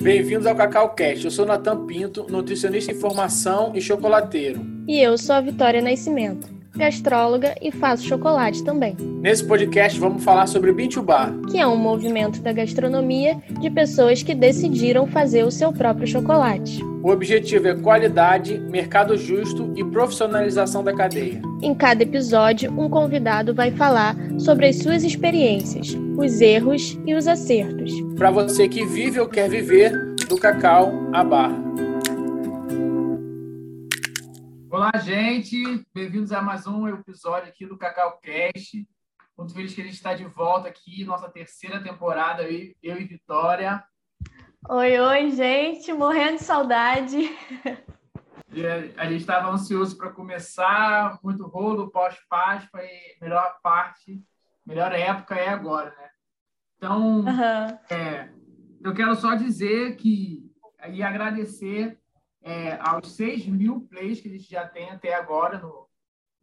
Bem-vindos ao Cacau Cast. Eu sou Natan Pinto, nutricionista em formação e chocolateiro. E eu sou a Vitória Nascimento, gastróloga e faço chocolate também. Nesse podcast vamos falar sobre Bintubar, que é um movimento da gastronomia de pessoas que decidiram fazer o seu próprio chocolate. O objetivo é qualidade, mercado justo e profissionalização da cadeia. Em cada episódio, um convidado vai falar sobre as suas experiências, os erros e os acertos. Para você que vive ou quer viver, do cacau à barra. Olá, gente. Bem-vindos a mais um episódio aqui do Cacau Cast. Muito feliz que a gente está de volta aqui, nossa terceira temporada, eu, eu e Vitória. Oi, oi, gente. Morrendo de saudade. E a gente estava ansioso para começar, muito rolo, pós-Páscoa, e melhor parte, melhor época é agora, né? Então, uhum. é, eu quero só dizer que e agradecer é, aos 6 mil plays que a gente já tem até agora no,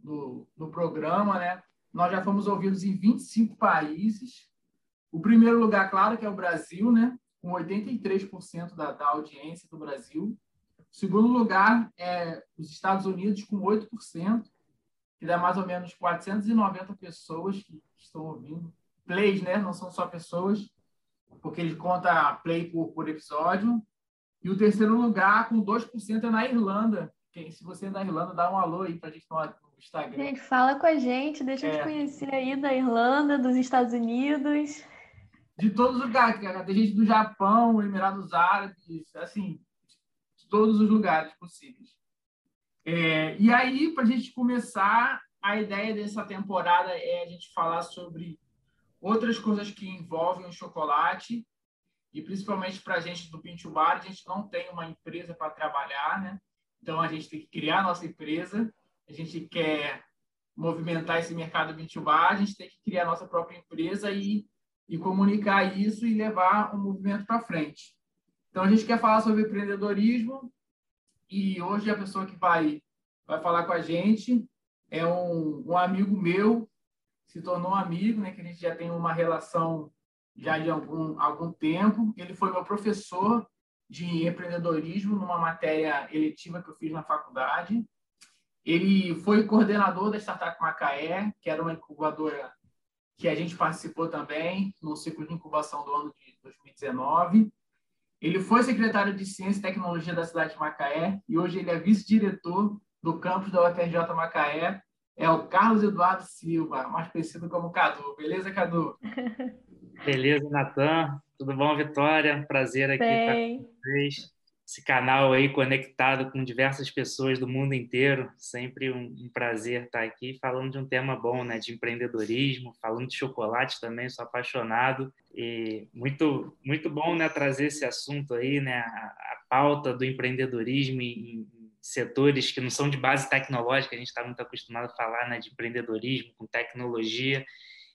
no, no, programa, né? Nós já fomos ouvidos em 25 países. O primeiro lugar, claro, que é o Brasil, né? Com 83% da, da audiência do Brasil. O segundo lugar é os Estados Unidos, com 8%, que dá mais ou menos 490 pessoas que estão ouvindo. Plays, né? Não são só pessoas, porque ele conta play por, por episódio. E o terceiro lugar, com 2%, é na Irlanda. Quem, se você é da Irlanda, dá um alô aí para a gente no Instagram. Gente, fala com a gente, deixa é. eu te conhecer aí da Irlanda, dos Estados Unidos. De todos os lugares, cara. Tem gente do Japão, Emirados Árabes, assim, de todos os lugares possíveis. É, e aí, para a gente começar, a ideia dessa temporada é a gente falar sobre outras coisas que envolvem o chocolate e principalmente para a gente do Pinto Bar, a gente não tem uma empresa para trabalhar, né? Então a gente tem que criar a nossa empresa, a gente quer movimentar esse mercado Pinto Bar, a gente tem que criar a nossa própria empresa e, e comunicar isso e levar o movimento para frente. Então a gente quer falar sobre empreendedorismo e hoje a pessoa que vai, vai falar com a gente é um, um amigo meu, se tornou um amigo, né? Que a gente já tem uma relação já de algum, algum tempo. Ele foi meu professor de empreendedorismo numa matéria eletiva que eu fiz na faculdade. Ele foi coordenador da Startup Macaé, que era uma incubadora que a gente participou também no ciclo de incubação do ano de 2019. Ele foi secretário de Ciência e Tecnologia da cidade de Macaé e hoje ele é vice-diretor do campus da UFRJ Macaé. É o Carlos Eduardo Silva, mais conhecido como Cadu. Beleza, Cadu? Beleza, Natan? Tudo bom, Vitória? Prazer aqui Bem. estar com vocês. Esse canal aí conectado com diversas pessoas do mundo inteiro. Sempre um, um, prazer estar aqui falando de um tema bom, né? De empreendedorismo, falando de chocolate também, sou apaixonado. E muito, muito bom, né? Trazer esse assunto aí, né? A, a pauta do empreendedorismo em, em setores que não são de base tecnológica, a gente está muito acostumado a falar né, de empreendedorismo com tecnologia,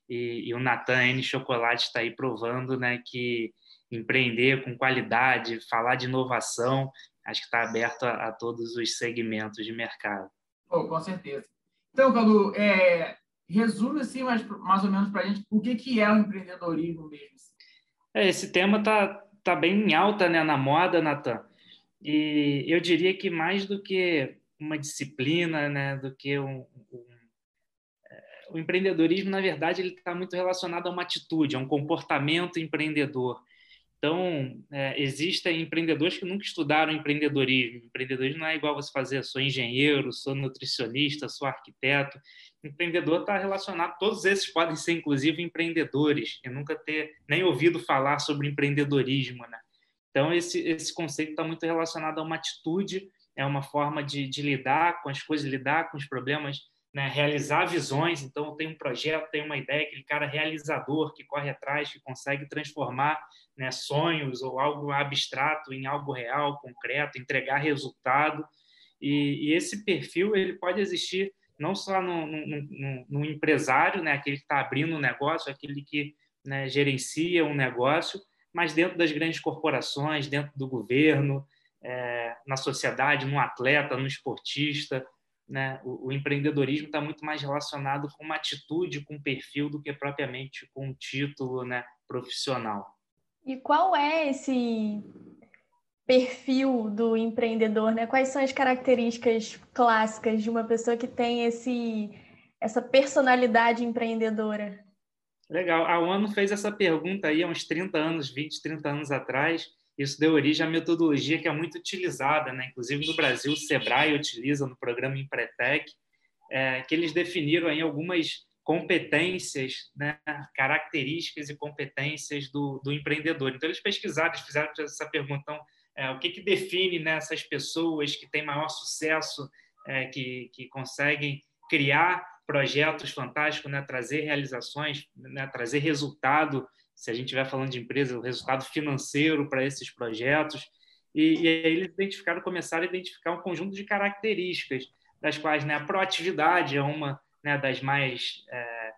e, e o Natan N Chocolate está aí provando né, que empreender com qualidade, falar de inovação, acho que está aberto a, a, todos os segmentos de mercado. Oh, com certeza. Então, Cadu, é, resume assim mais, mais ou menos para a gente o que, que é o empreendedorismo mesmo. É, esse tema está tá bem em alta né, na moda, Natan. E eu diria que mais do que uma disciplina, né, do que um, um o empreendedorismo, na verdade, ele está muito relacionado a uma atitude, a um comportamento empreendedor. Então, é, existem empreendedores que nunca estudaram empreendedorismo. Empreendedorismo não é igual você fazer, sou engenheiro, sou nutricionista, sou arquiteto. Empreendedor está relacionado, todos esses podem ser, inclusive, empreendedores, e nunca ter nem ouvido falar sobre empreendedorismo. Né? Então, esse, esse conceito está muito relacionado a uma atitude, é uma forma de, de lidar com as coisas, lidar com os problemas né, realizar visões. Então, tem um projeto, tem uma ideia, aquele cara realizador que corre atrás, que consegue transformar né, sonhos ou algo abstrato em algo real, concreto, entregar resultado. E, e esse perfil ele pode existir não só no, no, no, no empresário, né, aquele que está abrindo um negócio, aquele que né, gerencia um negócio, mas dentro das grandes corporações, dentro do governo, é, na sociedade, no atleta, no esportista, né, o, o empreendedorismo está muito mais relacionado com uma atitude, com um perfil, do que propriamente com um título né, profissional. E qual é esse perfil do empreendedor, né? Quais são as características clássicas de uma pessoa que tem esse essa personalidade empreendedora? Legal. A ONU fez essa pergunta aí há uns 30 anos, 20, 30 anos atrás. Isso deu origem à metodologia que é muito utilizada, né? inclusive no Brasil, o Sebrae utiliza no programa Empretec, é, que eles definiram aí algumas competências, né, características e competências do, do, empreendedor. Então, eles pesquisaram, eles fizeram essa pergunta, então, é, o que, que define né, essas pessoas que têm maior sucesso, é, que, que conseguem criar projetos fantásticos, né, trazer realizações, né, trazer resultado, se a gente estiver falando de empresa, o resultado financeiro para esses projetos. E, e aí eles identificaram, começaram a identificar um conjunto de características, das quais né, a proatividade é uma né, das mais é,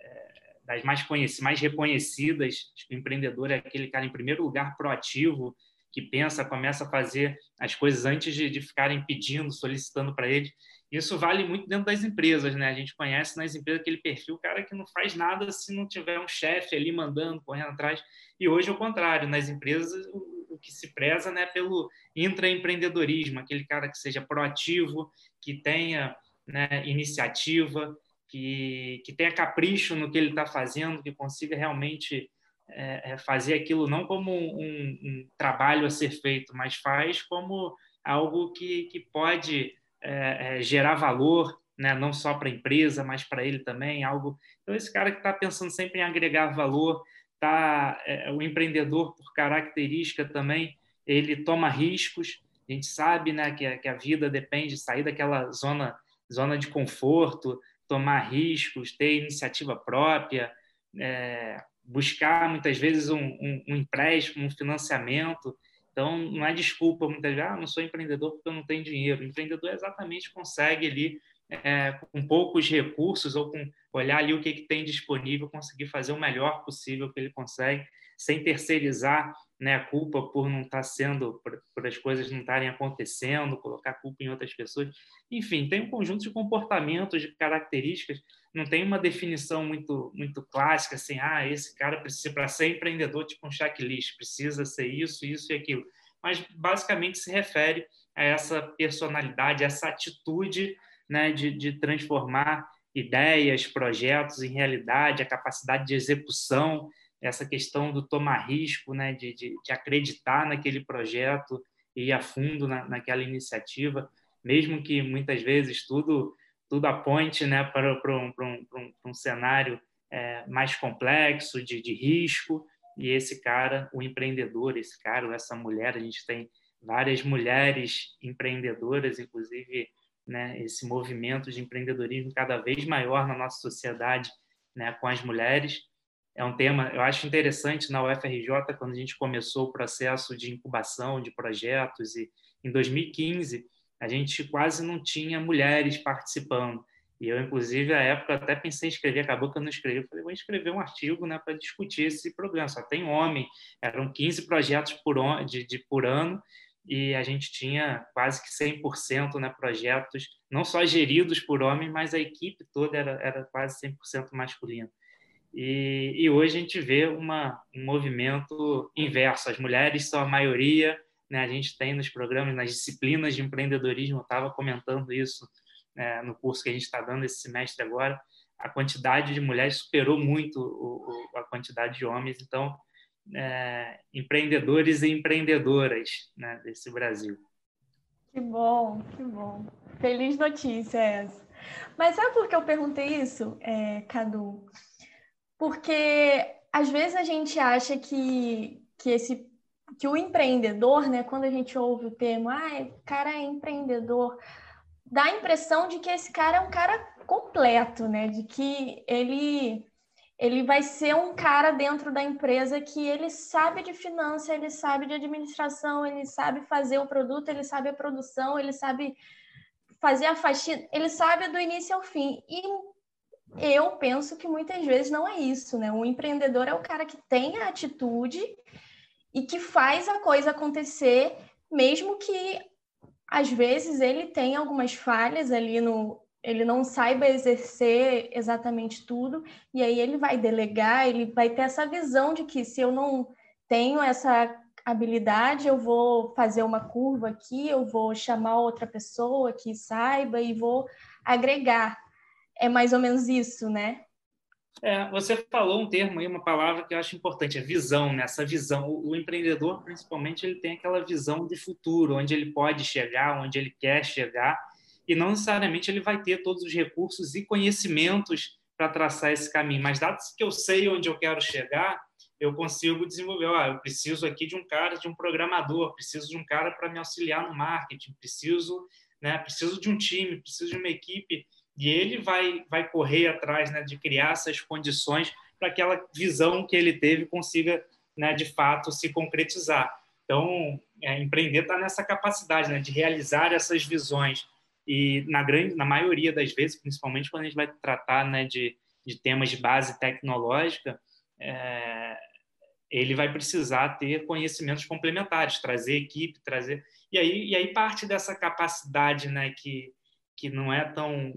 é, das mais mais reconhecidas. O empreendedor é aquele cara em primeiro lugar proativo, que pensa, começa a fazer as coisas antes de, de ficarem pedindo, solicitando para ele. Isso vale muito dentro das empresas, né? A gente conhece nas empresas aquele perfil, cara que não faz nada se não tiver um chefe ali mandando, correndo atrás. E hoje é o contrário, nas empresas o, o que se preza, né, pelo intraempreendedorismo, aquele cara que seja proativo, que tenha né, iniciativa, que, que tenha capricho no que ele está fazendo, que consiga realmente é, é, fazer aquilo não como um, um, trabalho a ser feito, mas faz como algo que, que pode é, é, gerar valor, né? não só para a empresa, mas para ele também, algo. Então esse cara que está pensando sempre em agregar valor, tá, é, o empreendedor por característica também, ele toma riscos. A gente sabe, né, que a, que a vida depende de sair daquela zona zona de conforto, tomar riscos, ter iniciativa própria, é, buscar muitas vezes um, um, um, empréstimo, um financiamento. Então, não é desculpa muitas vezes, ah, não sou empreendedor porque eu não tenho dinheiro. O empreendedor exatamente consegue ali, é, com poucos recursos ou com olhar ali o que, que tem disponível, conseguir fazer o melhor possível que ele consegue, sem terceirizar né, a culpa por não estar tá sendo, por, por as coisas não estarem acontecendo, colocar culpa em outras pessoas. Enfim, tem um conjunto de comportamentos, de características não tem uma definição muito muito clássica assim, ah, esse cara precisa para ser empreendedor tipo um checklist, precisa ser isso, isso e aquilo. Mas basicamente se refere a essa personalidade, essa atitude, né, de, de transformar ideias, projetos em realidade, a capacidade de execução, essa questão do tomar risco, né, de, de, de acreditar naquele projeto e ir a fundo na, naquela iniciativa, mesmo que muitas vezes tudo tudo aponte né, para, para, um, para, um, para um cenário é, mais complexo, de, de risco, e esse cara, o empreendedor, esse cara, essa mulher, a gente tem várias mulheres empreendedoras, inclusive né, esse movimento de empreendedorismo cada vez maior na nossa sociedade né, com as mulheres. É um tema, eu acho interessante na UFRJ, quando a gente começou o processo de incubação de projetos, e em 2015 a gente quase não tinha mulheres participando. E eu, inclusive, à época, até pensei em escrever, acabou que eu não escrevi. falei, vou escrever um artigo né, para discutir esse problema. Só tem homem, eram 15 projetos por, on, de, de, por ano, e a gente tinha quase que 100% né, projetos, não só geridos por homem, mas a equipe toda era, era quase 100% masculina. E, e, hoje a gente vê uma, um movimento inverso. As mulheres são a maioria, né, a gente tem nos programas, nas disciplinas de empreendedorismo, estava comentando isso né, no curso que a gente está dando esse semestre agora, a quantidade de mulheres superou muito o, o, a quantidade de homens, então, é, empreendedores e empreendedoras né, desse Brasil. Que bom, que bom. Feliz notícia essa. Mas sabe por que eu perguntei isso, é, Cadu? Porque às vezes a gente acha que, que esse que o empreendedor, né, quando a gente ouve o termo, ah, o cara é empreendedor, dá a impressão de que esse cara é um cara completo, né, de que ele ele vai ser um cara dentro da empresa que ele sabe de finança, ele sabe de administração, ele sabe fazer o produto, ele sabe a produção, ele sabe fazer a faxina, ele sabe do início ao fim. E eu penso que muitas vezes não é isso, né? O empreendedor é o cara que tem a atitude e que faz a coisa acontecer, mesmo que às vezes ele tenha algumas falhas ali no. Ele não saiba exercer exatamente tudo, e aí ele vai delegar, ele vai ter essa visão de que se eu não tenho essa habilidade, eu vou fazer uma curva aqui, eu vou chamar outra pessoa que saiba e vou agregar. É mais ou menos isso, né? É, você falou um termo aí, uma palavra que eu acho importante, é visão, né? Essa visão. O, o, empreendedor, principalmente, ele tem aquela visão de futuro, onde ele pode chegar, onde ele quer chegar, e não necessariamente ele vai ter todos os recursos e conhecimentos para traçar esse caminho. Mas, dado que eu sei onde eu quero chegar, eu consigo desenvolver. Ah, eu preciso aqui de um cara, de um programador, preciso de um cara para me auxiliar no marketing, preciso, né? Preciso de um time, preciso de uma equipe e ele vai vai correr atrás, né, de criar essas condições para aquela visão que ele teve consiga, né, de fato se concretizar. Então, é, empreender está nessa capacidade, né, de realizar essas visões e na grande, na maioria das vezes, principalmente quando a gente vai tratar, né, de, de temas de base tecnológica, é, ele vai precisar ter conhecimentos complementares, trazer equipe, trazer e aí e aí parte dessa capacidade, né, que que não é tão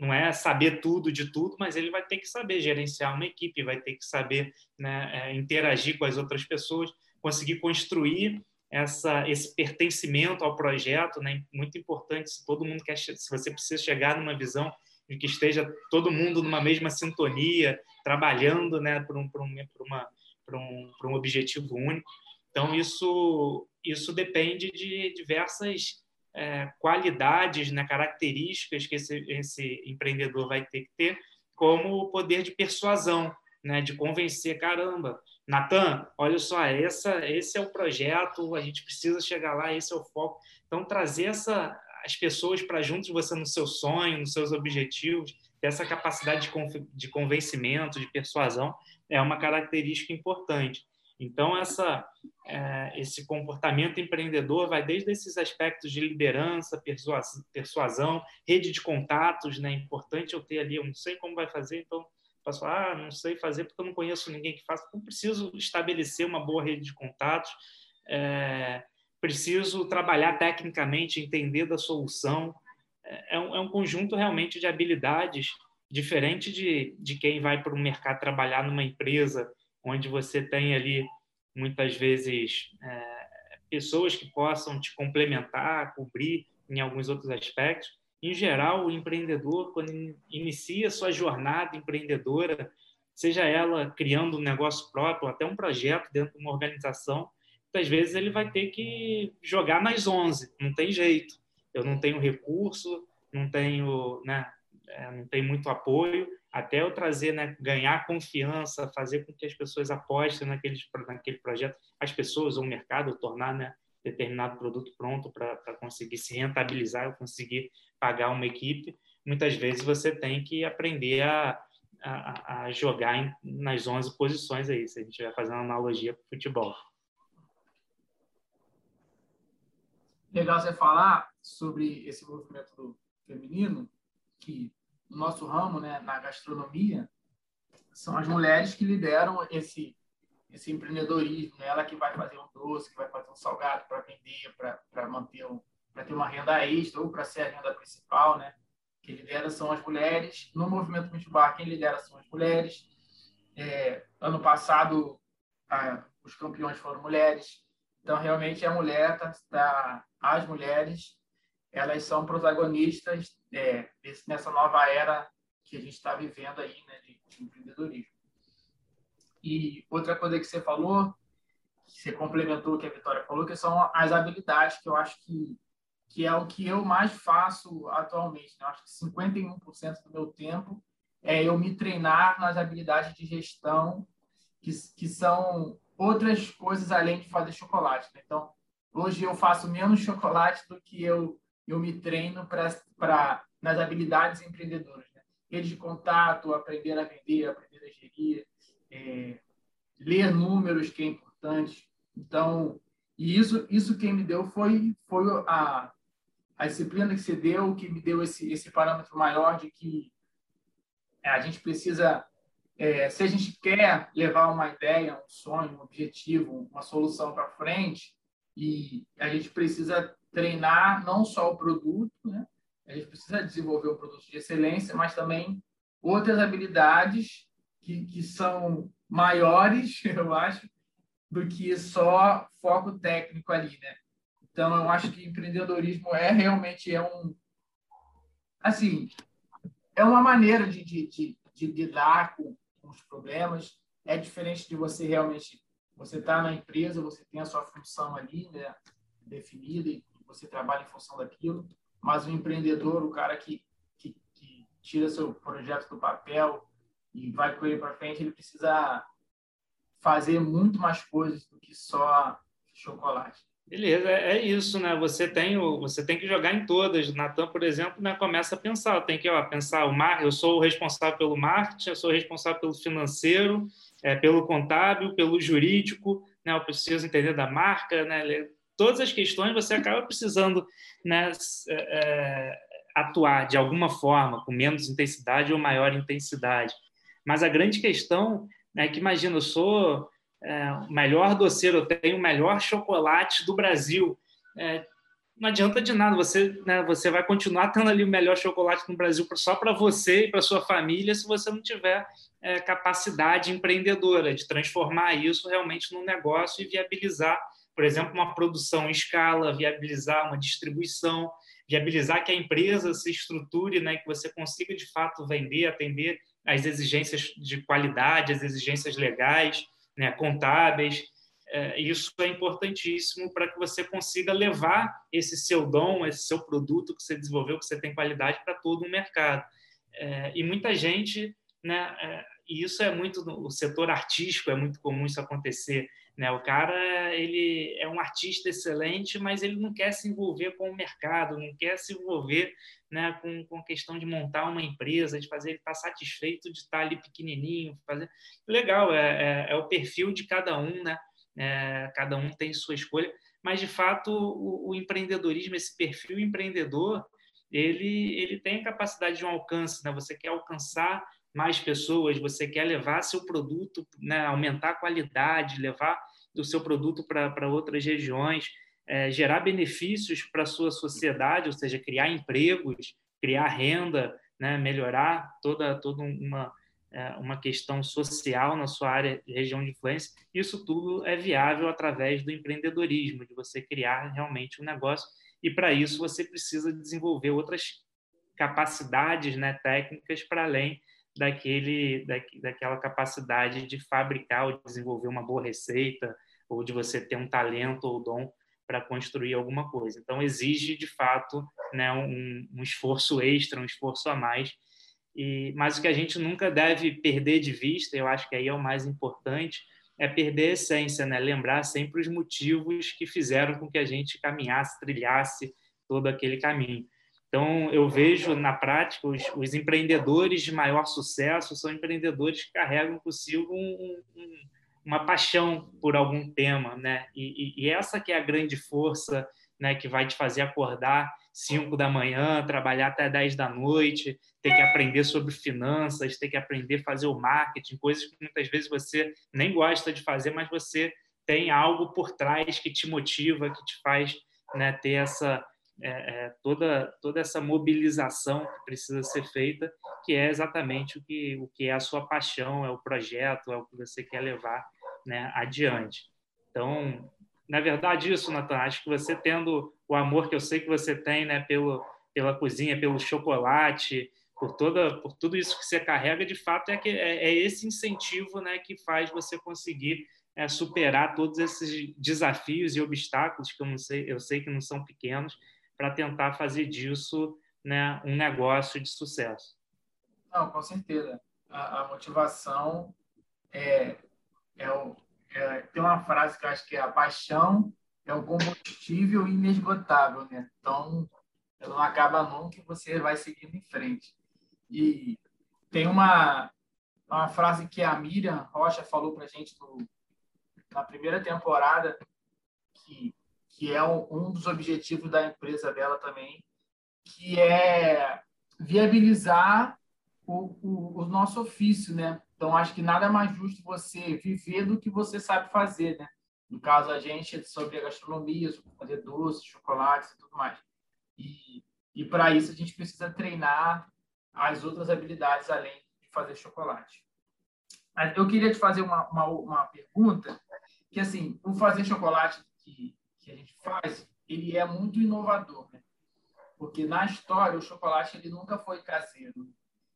não é saber tudo de tudo, mas ele vai ter que saber gerenciar uma equipe, vai ter que saber né, é, interagir com as outras pessoas, conseguir construir essa, esse pertencimento ao projeto, né? Muito importante. Se todo mundo quer, se você precisa chegar numa visão de que esteja todo mundo numa mesma sintonia, trabalhando, né, para um, um, uma um, um objetivo único. Então, isso, isso depende de diversas é, qualidades, né, características que esse, esse empreendedor vai ter que ter, como o poder de persuasão, né, de convencer, caramba, Natan, olha só, essa, esse é o projeto, a gente precisa chegar lá, esse é o foco. Então, trazer essa, as pessoas para junto de você no seu sonho, nos seus objetivos, ter essa capacidade de, de convencimento, de persuasão, é uma característica importante. Então, essa, é, esse comportamento empreendedor vai desde esses aspectos de liderança, persuasão, rede de contatos, né? Importante eu ter ali, eu não sei como vai fazer, então posso falar, ah, não sei fazer porque eu não conheço ninguém que faça, então preciso estabelecer uma boa rede de contatos, é, preciso trabalhar tecnicamente, entender da solução, é, é um, é um conjunto realmente de habilidades diferente de, de quem vai para o mercado trabalhar numa empresa onde você tem ali muitas vezes é, pessoas que possam te complementar, cobrir em alguns outros aspectos. Em geral, o empreendedor, quando inicia sua jornada empreendedora, seja ela criando um negócio próprio, até um projeto dentro de uma organização, muitas vezes ele vai ter que jogar nas 11, não tem jeito. Eu não tenho recurso, não tenho, né, é, não tenho muito apoio, até eu trazer, né, ganhar confiança, fazer com que as pessoas apostem naquele, naquele projeto, as pessoas ou o mercado, tornar né, determinado produto pronto para conseguir se rentabilizar, conseguir pagar uma equipe, muitas vezes você tem que aprender a, a, a jogar em, nas 11 posições aí, se a gente estiver fazendo analogia para o futebol. Legal você falar sobre esse movimento feminino, que no nosso ramo, né, na gastronomia, são as mulheres que lideram esse esse empreendedorismo, né? ela que vai fazer um doce, que vai fazer um salgado para vender, para manter um, para ter uma renda extra ou para ser a renda principal, né? Quem lidera são as mulheres. No movimento Multibar, quem lidera são as mulheres. É, ano passado, a, os campeões foram mulheres. Então, realmente, a mulher tá, tá as mulheres elas são protagonistas é, nessa nova era que a gente está vivendo aí, né, de, de, empreendedorismo. E outra coisa que você falou, que você complementou o que a Vitória falou, que são as habilidades, que eu acho que, que é o que eu mais faço atualmente. Né? Eu acho que 51% do meu tempo é eu me treinar nas habilidades de gestão, que, que são outras coisas além de fazer chocolate. Né? Então, hoje eu faço menos chocolate do que eu eu me treino para nas habilidades empreendedoras. Né? Rede de contato, aprender a vender, aprender a gerir, é, ler números, que é importante. Então, e isso, isso quem me deu foi, foi a, a disciplina que você deu, que me deu esse, esse parâmetro maior de que a gente precisa, é, se a gente quer levar uma ideia, um sonho, um objetivo, uma solução para frente, e a gente precisa treinar não só o produto, né? a gente precisa desenvolver um produto de excelência, mas também outras habilidades que, que são maiores, eu acho, do que só foco técnico ali, né? Então, eu acho que empreendedorismo é realmente é um assim é uma maneira de, de, de, de lidar com, com, os problemas. É diferente de você realmente você está na empresa, você tem a sua função ali, né, definida e você trabalha em função daquilo. Mas o empreendedor, o cara que, que, que tira seu projeto do papel e vai com ele para frente, ele precisa fazer muito mais coisas do que só chocolate. Beleza, é, é isso, né? Você tem, você tem que jogar em todas. Natan, por exemplo, né, começa a pensar, tem que ó, pensar o mar, eu sou o responsável pelo marketing, eu sou o responsável pelo financeiro, é, pelo contábil, pelo jurídico, né? Eu preciso entender da marca, né? Todas as questões você acaba precisando, né? É, é, atuar de alguma forma, com menos intensidade ou maior intensidade. Mas a grande questão é que, imagina, eu sou é, o melhor doceiro, eu tenho o melhor chocolate do Brasil. É, não adianta de nada, você, né, você vai continuar tendo ali o melhor chocolate no Brasil só para você e para sua família se você não tiver é, capacidade empreendedora de transformar isso realmente num negócio e viabilizar, por exemplo, uma produção em escala, viabilizar uma distribuição, viabilizar que a empresa se estruture, né, que você consiga de fato vender, atender as exigências de qualidade, as exigências legais, né, contábeis. É, isso é importantíssimo para que você consiga levar esse seu dom, esse seu produto que você desenvolveu, que você tem qualidade para todo o mercado. É, e muita gente, né, é, e isso é muito no setor artístico, é muito comum isso acontecer. Né? O cara ele é um artista excelente, mas ele não quer se envolver com o mercado, não quer se envolver né, com, com a questão de montar uma empresa, de fazer ele estar satisfeito de estar ali pequenininho. Fazer... Legal, é, é, é o perfil de cada um, né? É, cada um tem sua escolha, mas de fato o, o, empreendedorismo, esse perfil empreendedor, ele, ele tem a capacidade de um alcance, né? Você quer alcançar mais pessoas, você quer levar seu produto, né, aumentar a qualidade, levar o seu produto para outras regiões, é, gerar benefícios para a sua sociedade, ou seja, criar empregos, criar renda, né, melhorar toda, toda uma, é, uma questão social na sua área, região de influência, isso tudo é viável através do empreendedorismo, de você criar realmente um negócio, e para isso você precisa desenvolver outras capacidades né, técnicas para além daquele, da, daquela capacidade de fabricar ou desenvolver uma boa receita, ou de você ter um talento ou dom para construir alguma coisa. Então, exige, de fato, né, um, um esforço extra, um esforço a mais. E, mas o que a gente nunca deve perder de vista, eu acho que aí é o mais importante, é perder a essência, né? lembrar sempre os motivos que fizeram com que a gente caminhasse, trilhasse todo aquele caminho. Então, eu vejo na prática os, os, empreendedores de maior sucesso são empreendedores que carregam consigo um, um, uma paixão por algum tema, né? E, e, e, essa que é a grande força, né? Que vai te fazer acordar 5 da manhã, trabalhar até 10 da noite, ter que aprender sobre finanças, ter que aprender a fazer o marketing, coisas que muitas vezes você nem gosta de fazer, mas você tem algo por trás que te motiva, que te faz né, ter essa é, é, toda, toda essa mobilização que precisa ser feita, que é exatamente o que, o que é a sua paixão, é o projeto, é o que você quer levar né, adiante. Então, na verdade, isso, Natan, acho que você tendo o amor que eu sei que você tem né, pelo, pela cozinha, pelo chocolate, por, toda, por tudo isso que você carrega, de fato, é, que, é, é esse incentivo né, que faz você conseguir é, superar todos esses desafios e obstáculos que eu, não sei, eu sei que não são pequenos, para tentar fazer disso né, um negócio de sucesso. Não, com certeza. A, a motivação é, é, o, é, tem uma frase que eu acho que é a paixão é o combustível inesgotável, né? Então, não acaba nunca e você vai seguindo em frente. E tem uma, uma frase que a Miriam Rocha falou para gente no, na primeira temporada, que que é um dos objetivos da empresa dela também, que é viabilizar o, o, o, nosso ofício, né? Então, acho que nada mais justo você viver do que você sabe fazer, né? No caso, a gente é sobre a gastronomia, sobre fazer doces, chocolates e tudo mais. E, e para isso, a gente precisa treinar as outras habilidades além de fazer chocolate. Eu queria te fazer uma, uma, uma pergunta que assim, o fazer chocolate que, que a gente faz, ele é muito inovador, né? Porque na história o chocolate ele nunca foi caseiro.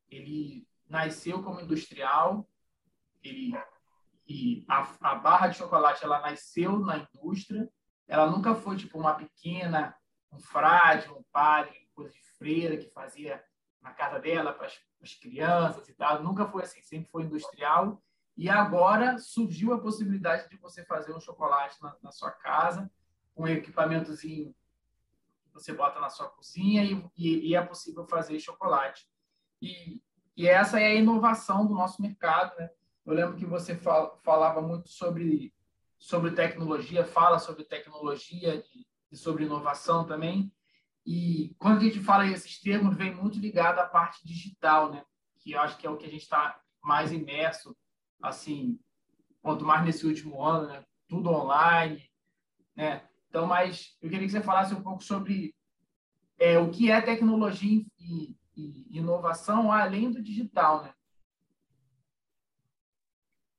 Ele nasceu como industrial, ele e a, a barra de chocolate ela nasceu na indústria, ela nunca foi tipo uma pequena, um frade, um padre, coisa de freira que fazia na casa dela para as crianças e tal, nunca foi assim, sempre foi industrial. E agora surgiu a possibilidade de você fazer um chocolate na, na sua casa, um equipamentozinho que você bota na sua cozinha e, e, e é possível fazer chocolate. E, e, essa é a inovação do nosso mercado, né? Eu lembro que você fal, falava muito sobre sobre tecnologia, fala sobre tecnologia e, e sobre inovação também. E quando a gente fala esses termos, vem muito ligado à parte digital, né? Que eu acho que é o que a gente está mais imerso, assim, quanto mais nesse último ano, né? Tudo online, né? Então, mas eu queria que você falasse um pouco sobre é, o que é tecnologia e, e inovação além do digital, né?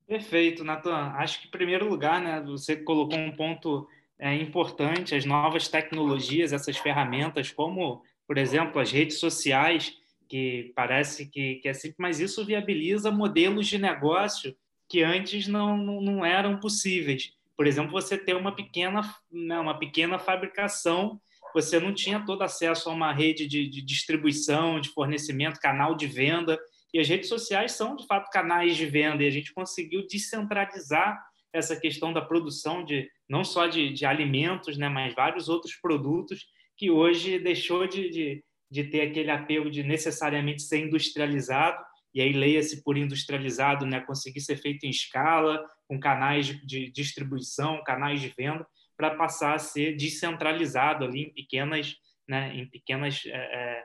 Perfeito, Natan. Acho que, em primeiro lugar, né, você colocou um ponto é, importante, as novas tecnologias, essas ferramentas, como, por exemplo, as redes sociais, que parece que, que é simples, mas isso viabiliza modelos de negócio que antes não, não, não eram possíveis. Por exemplo, você ter uma pequena, né, uma pequena fabricação, você não tinha todo acesso a uma rede de, de distribuição, de fornecimento, canal de venda, e as redes sociais são, de fato, canais de venda, e a gente conseguiu descentralizar essa questão da produção de não só de, de alimentos, né, mas vários outros produtos que hoje deixou de, de, de ter aquele apelo de necessariamente ser industrializado, e aí leia-se por industrializado, né, conseguir ser feito em escala, com canais de, distribuição, canais de venda, para passar a ser descentralizado ali em pequenas, né, em pequenas é, é,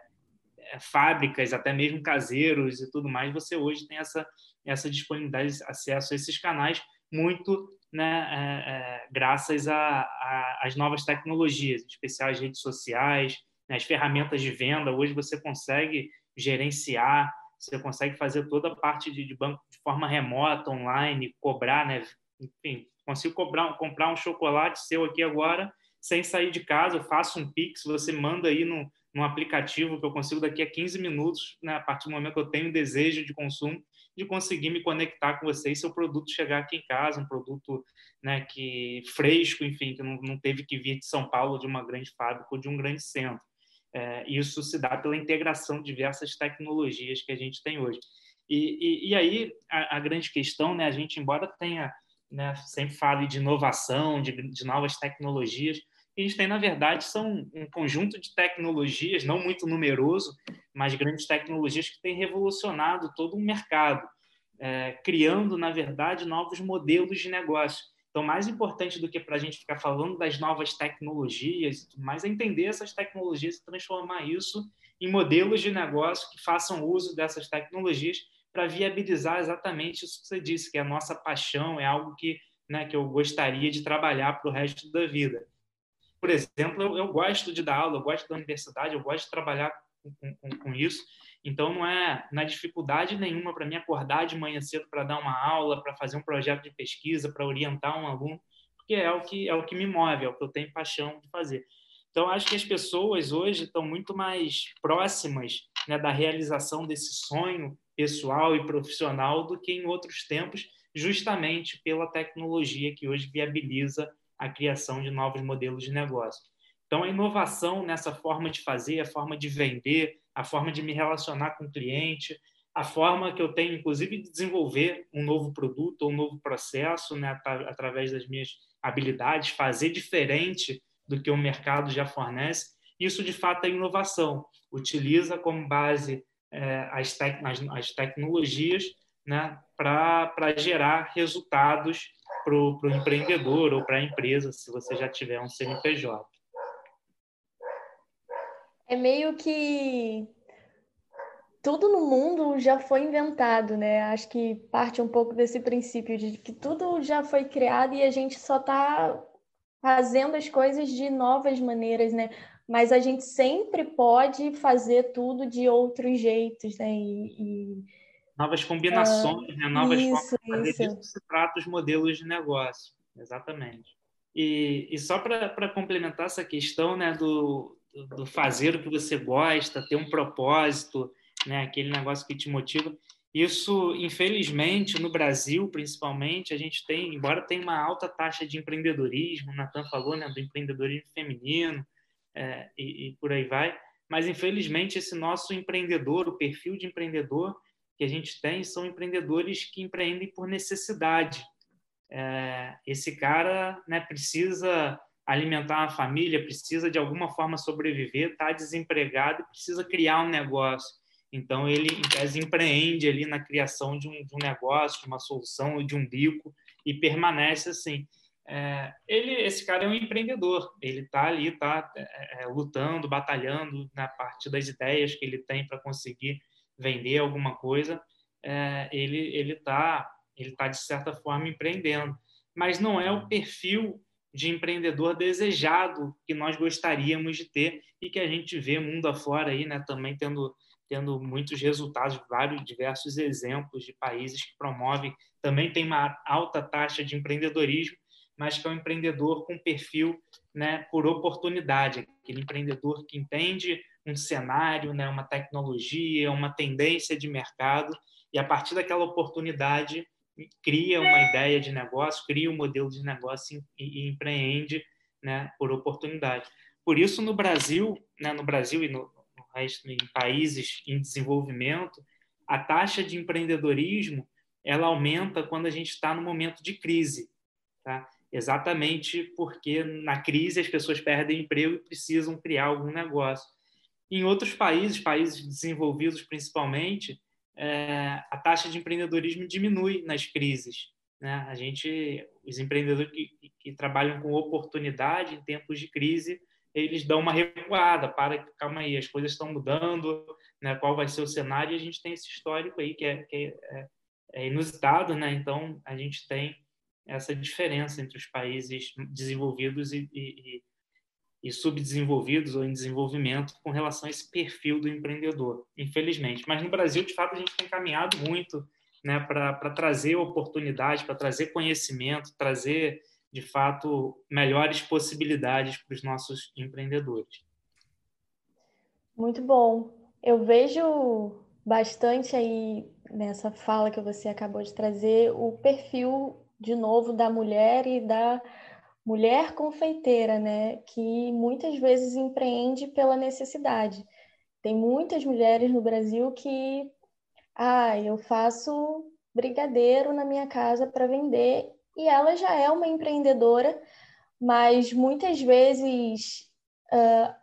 é, fábricas, até mesmo caseiros e tudo mais, você hoje tem essa, essa disponibilidade, acesso a esses canais, muito né, é, é, graças às novas tecnologias, em especial as redes sociais, né, as ferramentas de venda. Hoje você consegue gerenciar, você consegue fazer toda a parte de, de banco de forma remota, online, cobrar, né, enfim, consigo cobrar, comprar um chocolate seu aqui agora sem sair de casa, eu faço um Pix, você manda aí no, num aplicativo que eu consigo daqui a 15 minutos, né, a partir do momento que eu tenho desejo de consumo, de conseguir me conectar com você e seu produto chegar aqui em casa, um produto né, que fresco, enfim, que não, não teve que vir de São Paulo, de uma grande fábrica ou de um grande centro. É, isso se dá pela integração de diversas tecnologias que a gente tem hoje. E, e, e aí a, a, grande questão, né, a gente embora tenha né, sempre fale de inovação, de, de novas tecnologias, que a gente tem, na verdade, são um conjunto de tecnologias, não muito numeroso, mas grandes tecnologias que têm revolucionado todo o mercado, é, criando, na verdade, novos modelos de negócio. Então, mais importante do que para a gente ficar falando das novas tecnologias, mais é entender essas tecnologias e transformar isso em modelos de negócio que façam uso dessas tecnologias para viabilizar exatamente isso que você disse, que é a nossa paixão, é algo que, né, que eu gostaria de trabalhar para o resto da vida por exemplo, eu, eu, gosto de dar aula, eu gosto da universidade, eu gosto de trabalhar com, com, com isso. Então, não é na é dificuldade nenhuma para mim acordar de manhã cedo para dar uma aula, para fazer um projeto de pesquisa, para orientar um aluno, porque é o que é o que me move, é o que eu tenho paixão de fazer. Então, acho que as pessoas hoje estão muito mais próximas né, da realização desse sonho pessoal e profissional do que em outros tempos, justamente pela tecnologia que hoje viabiliza a criação de novos modelos de negócio. Então, a inovação nessa forma de fazer, a forma de vender, a forma de me relacionar com o cliente, a forma que eu tenho, inclusive, de desenvolver um novo produto ou um novo processo, né, através das minhas habilidades, fazer diferente do que o mercado já fornece, isso de fato é inovação. Utiliza como base é, as, tec as, as, tecnologias né, para gerar resultados para o empreendedor ou para a empresa, se você já tiver um CNPJ. É meio que tudo no mundo já foi inventado, né? Acho que parte um pouco desse princípio de que tudo já foi criado e a gente só está fazendo as coisas de novas maneiras, né? Mas a gente sempre pode fazer tudo de outros jeitos, né? E, novas combinações, né? novas isso, formas de fazer isso. disso se trata os modelos de negócio. exatamente. E, e só para complementar essa questão né, do, do fazer o que você gosta, ter um propósito, né, aquele negócio que te motiva. Isso, infelizmente, no Brasil, principalmente, a gente tem, embora tenha uma alta taxa de empreendedorismo, o Natan falou, né, do empreendedorismo feminino é, e, e por aí vai, mas infelizmente esse nosso empreendedor, o perfil de empreendedor que a gente tem, são empreendedores que empreendem por necessidade. É, esse cara né, precisa alimentar a família, precisa de alguma forma sobreviver, está desempregado precisa criar um negócio. Então, ele, em tese, empreende ali na criação de um, de um negócio, de uma solução, de um bico, e permanece assim. É, ele, esse cara é um empreendedor, ele está ali, está é, é, lutando, batalhando na parte das ideias que ele tem para conseguir vender alguma coisa, é, ele ele está ele tá de certa forma empreendendo, mas não é o perfil de empreendedor desejado que nós gostaríamos de ter e que a gente vê mundo afora aí, né, também tendo tendo muitos resultados, vários diversos exemplos de países que promovem, também tem uma alta taxa de empreendedorismo, mas que é um empreendedor com perfil né, por oportunidade, aquele empreendedor que entende um cenário, né, uma tecnologia, uma tendência de mercado, e a partir daquela oportunidade cria uma ideia de negócio, cria um modelo de negócio e, e empreende né, por oportunidade. Por isso, no Brasil, né, no Brasil e no, no resto em países em desenvolvimento, a taxa de empreendedorismo ela aumenta quando a gente está no momento de crise, tá? Exatamente porque na crise as pessoas perdem emprego e precisam criar algum negócio. Em outros países, países desenvolvidos principalmente, é, a taxa de empreendedorismo diminui nas crises. Né? A gente, os empreendedores que, que, trabalham com oportunidade em tempos de crise, eles dão uma recuada, para, calma aí, as coisas estão mudando, né? qual vai ser o cenário, e a gente tem esse histórico aí que é, que é, é inusitado, né? então a gente tem essa diferença entre os países desenvolvidos e, e, e subdesenvolvidos ou em desenvolvimento com relação a esse perfil do empreendedor, infelizmente. Mas no Brasil, de fato, a gente tem caminhado muito né, para trazer oportunidade, para trazer conhecimento, trazer, de fato, melhores possibilidades para os nossos empreendedores. Muito bom. Eu vejo bastante aí nessa fala que você acabou de trazer o perfil de novo da mulher e da mulher confeiteira, né, que muitas vezes empreende pela necessidade. Tem muitas mulheres no Brasil que, ah, eu faço brigadeiro na minha casa para vender e ela já é uma empreendedora, mas muitas vezes uh,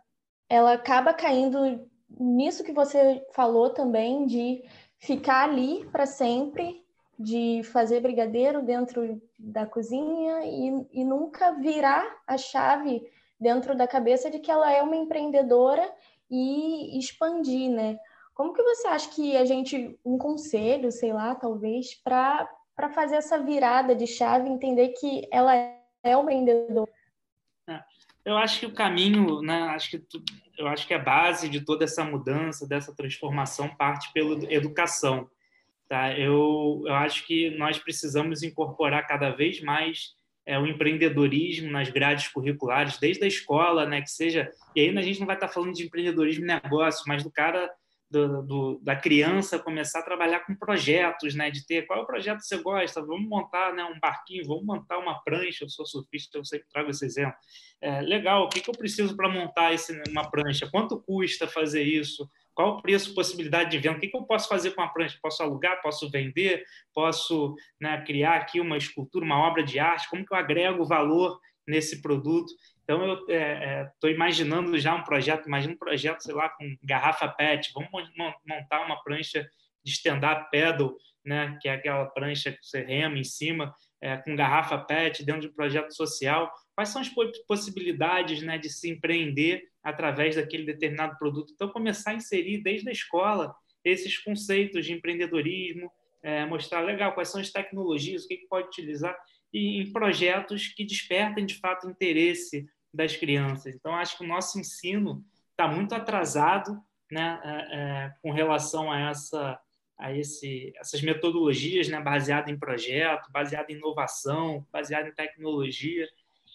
ela acaba caindo nisso que você falou também de ficar ali para sempre de fazer brigadeiro dentro da cozinha e, e nunca virar a chave dentro da cabeça de que ela é uma empreendedora e expandir, né? Como que você acha que a gente, um conselho, sei lá, talvez, para fazer essa virada de chave, entender que ela é uma empreendedora? É, eu acho que o caminho, né, acho que eu acho que a base de toda essa mudança, dessa transformação parte pela educação. Tá? Eu, eu acho que nós precisamos incorporar cada vez mais é, o empreendedorismo nas grades curriculares, desde a escola, né, que seja. E aí a gente não vai estar falando de empreendedorismo negócio, mas do cara, do, do, da criança começar a trabalhar com projetos, né, de ter qual é o projeto que você gosta, vamos montar né, um barquinho, vamos montar uma prancha. Eu sou surfista, eu sempre trago esse exemplo. É, legal, o que, que eu preciso para montar esse, uma prancha? Quanto custa fazer isso? Qual o preço, possibilidade de venda? O que, que eu posso fazer com a prancha? Posso alugar? Posso vender? Posso né, criar aqui uma escultura, uma obra de arte? Como que eu agrego valor nesse produto? Então, eu estou é, é, imaginando já um projeto, imagina um projeto, sei lá, com garrafa PET. Vamos montar uma prancha de stand-up paddle, né, que é aquela prancha que você rema em cima, é, com garrafa PET dentro de um projeto social. Quais são as possibilidades né, de se empreender através daquele determinado produto. Então, começar a inserir desde a escola esses conceitos de empreendedorismo, é, mostrar legal quais são as tecnologias, o que, que pode utilizar, e em projetos que despertem de fato interesse das crianças. Então, acho que o nosso ensino está muito atrasado né, é, é, com relação a essa a esse, essas metodologias né, baseadas em projeto, baseadas em inovação, baseadas em tecnologia.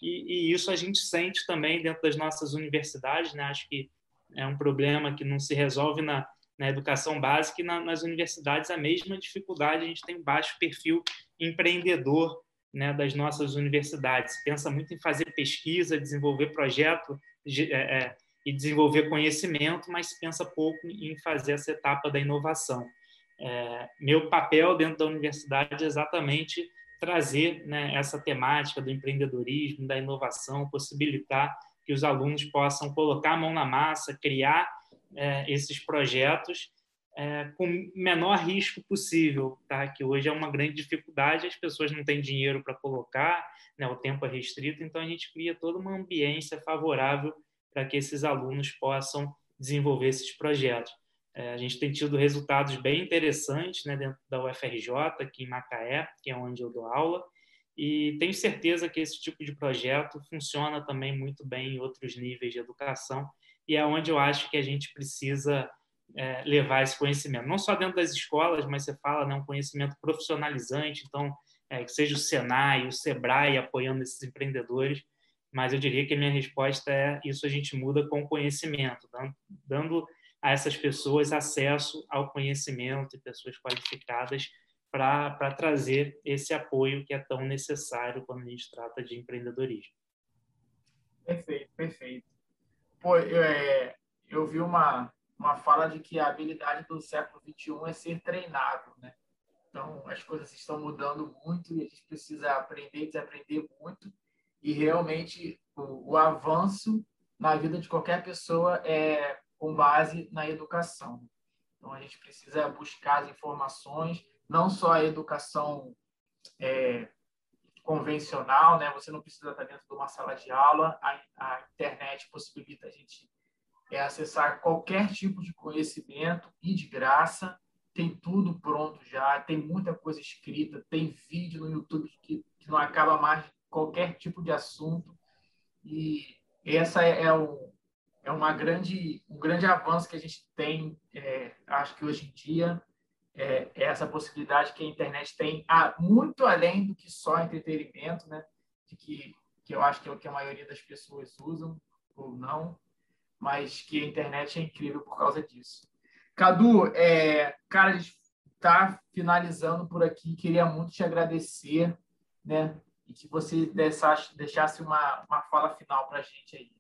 E, e, isso a gente sente também dentro das nossas universidades. Né? Acho que é um problema que não se resolve na, na educação básica e na, nas universidades a mesma dificuldade. A gente tem um baixo perfil empreendedor né, das nossas universidades. Pensa muito em fazer pesquisa, desenvolver projeto de, é, é, e desenvolver conhecimento, mas pensa pouco em fazer essa etapa da inovação. É, meu papel dentro da universidade é exatamente trazer né, essa temática do empreendedorismo, da inovação, possibilitar que os alunos possam colocar a mão na massa, criar é, esses projetos é, com o menor risco possível, tá? que hoje é uma grande dificuldade, as pessoas não têm dinheiro para colocar, né? o tempo é restrito, então a gente cria toda uma ambiência favorável para que esses alunos possam desenvolver esses projetos. É, a gente tem tido resultados bem interessantes né, dentro da UFRJ, aqui em Macaé, que é onde eu dou aula, e tenho certeza que esse tipo de projeto funciona também muito bem em outros níveis de educação, e é onde eu acho que a gente precisa é, levar esse conhecimento, não só dentro das escolas, mas você fala, né, um conhecimento profissionalizante, então, é, que seja o Senai, o Sebrae apoiando esses empreendedores, mas eu diria que a minha resposta é isso a gente muda com conhecimento, dando, dando a essas pessoas acesso ao conhecimento e pessoas qualificadas para trazer esse apoio que é tão necessário quando a gente trata de empreendedorismo. Perfeito, perfeito. Pô, eu, é, eu vi uma, uma fala de que a habilidade do século XXI é ser treinado, né? Então, as coisas estão mudando muito e a gente precisa aprender e desaprender muito. E realmente o, o avanço na vida de qualquer pessoa é com base na educação. Então, a gente precisa buscar as informações, não só a educação é, convencional, né? Você não precisa estar dentro de uma sala de aula, a, a internet possibilita a gente é, acessar qualquer tipo de conhecimento e de graça. Tem tudo pronto já, tem muita coisa escrita, tem vídeo no YouTube que, que não acaba mais qualquer tipo de assunto. E essa é, é é uma grande, um grande avanço que a gente tem, é, acho que hoje em dia, é, é, essa possibilidade que a internet tem, ah, muito além do que só entretenimento, né? De que, que eu acho que é o que a maioria das pessoas usam ou não, mas que a internet é incrível por causa disso. Cadu, é, cara, a gente está finalizando por aqui, queria muito te agradecer, né? E que você deixasse, deixasse uma, uma fala final para a gente aí.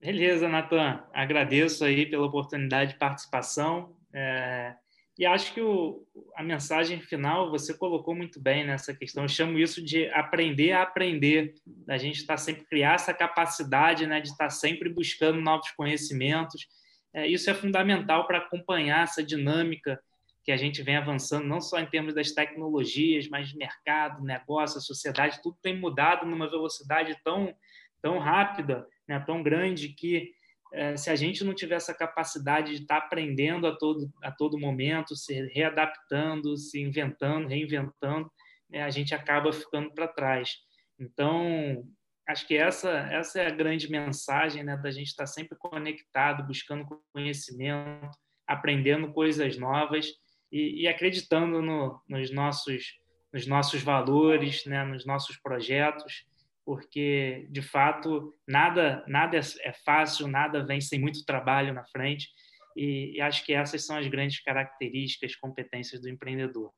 Beleza, Natan. Agradeço aí pela oportunidade de participação. É, e acho que o, a mensagem final você colocou muito bem nessa questão. Eu chamo isso de aprender a aprender. A gente está sempre criar essa capacidade né, de estar tá sempre buscando novos conhecimentos. É, isso é fundamental para acompanhar essa dinâmica que a gente vem avançando, não só em termos das tecnologias, mas de mercado, negócio, sociedade, tudo tem mudado numa velocidade tão, tão rápida né, tão grande que é, se a gente não tiver essa capacidade de estar aprendendo a todo, a todo momento, se readaptando, se inventando, reinventando, né, a gente acaba ficando para trás. Então, acho que essa, essa é a grande mensagem né, da gente estar sempre conectado, buscando conhecimento, aprendendo coisas novas e, e acreditando no, nos, nossos, nos nossos valores, né, nos nossos projetos porque de fato nada nada é, é fácil, nada vem sem muito trabalho na frente e, e acho que essas são as grandes características, competências do empreendedor.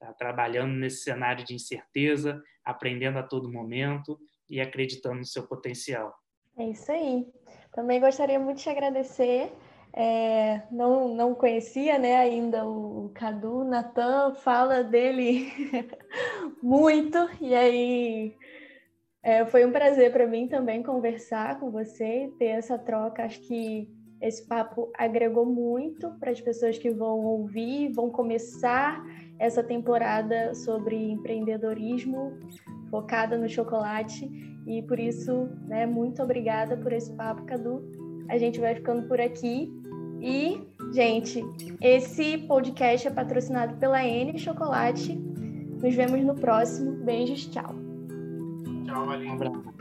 Tá trabalhando nesse cenário de incerteza, aprendendo a todo momento e acreditando no seu potencial. É isso aí. Também gostaria muito de agradecer. É, não, não conhecia né, ainda o Cadu, Natan fala dele muito, e aí é, foi um prazer para mim também conversar com você, ter essa troca. Acho que esse papo agregou muito para as pessoas que vão ouvir, vão começar essa temporada sobre empreendedorismo focada no chocolate. E por isso, né, muito obrigada por esse papo, Cadu. A gente vai ficando por aqui. E, gente, esse podcast é patrocinado pela N Chocolate. Nos vemos no próximo. Beijos, tchau. Tchau, valeu. Um abraço.